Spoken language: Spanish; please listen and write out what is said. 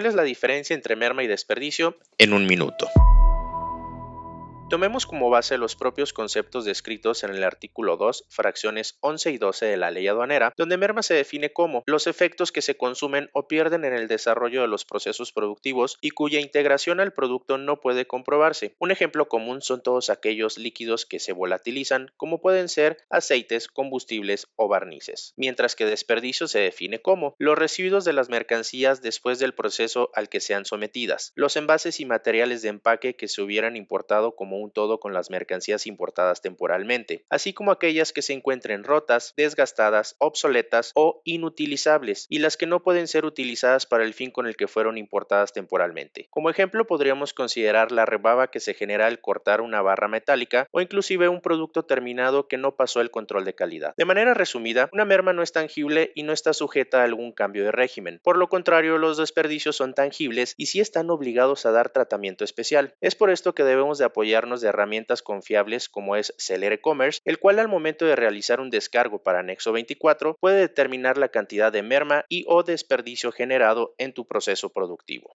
¿Cuál es la diferencia entre merma y desperdicio? En un minuto. Tomemos como base los propios conceptos descritos en el artículo 2, fracciones 11 y 12 de la ley aduanera, donde merma se define como los efectos que se consumen o pierden en el desarrollo de los procesos productivos y cuya integración al producto no puede comprobarse. Un ejemplo común son todos aquellos líquidos que se volatilizan, como pueden ser aceites, combustibles o barnices, mientras que desperdicio se define como los residuos de las mercancías después del proceso al que sean sometidas, los envases y materiales de empaque que se hubieran importado como un todo con las mercancías importadas temporalmente, así como aquellas que se encuentren rotas, desgastadas, obsoletas o inutilizables, y las que no pueden ser utilizadas para el fin con el que fueron importadas temporalmente. Como ejemplo podríamos considerar la rebaba que se genera al cortar una barra metálica o inclusive un producto terminado que no pasó el control de calidad. De manera resumida, una merma no es tangible y no está sujeta a algún cambio de régimen. Por lo contrario, los desperdicios son tangibles y sí están obligados a dar tratamiento especial. Es por esto que debemos de apoyarnos de herramientas confiables como es Celere Commerce, el cual al momento de realizar un descargo para Nexo 24 puede determinar la cantidad de merma y o desperdicio generado en tu proceso productivo.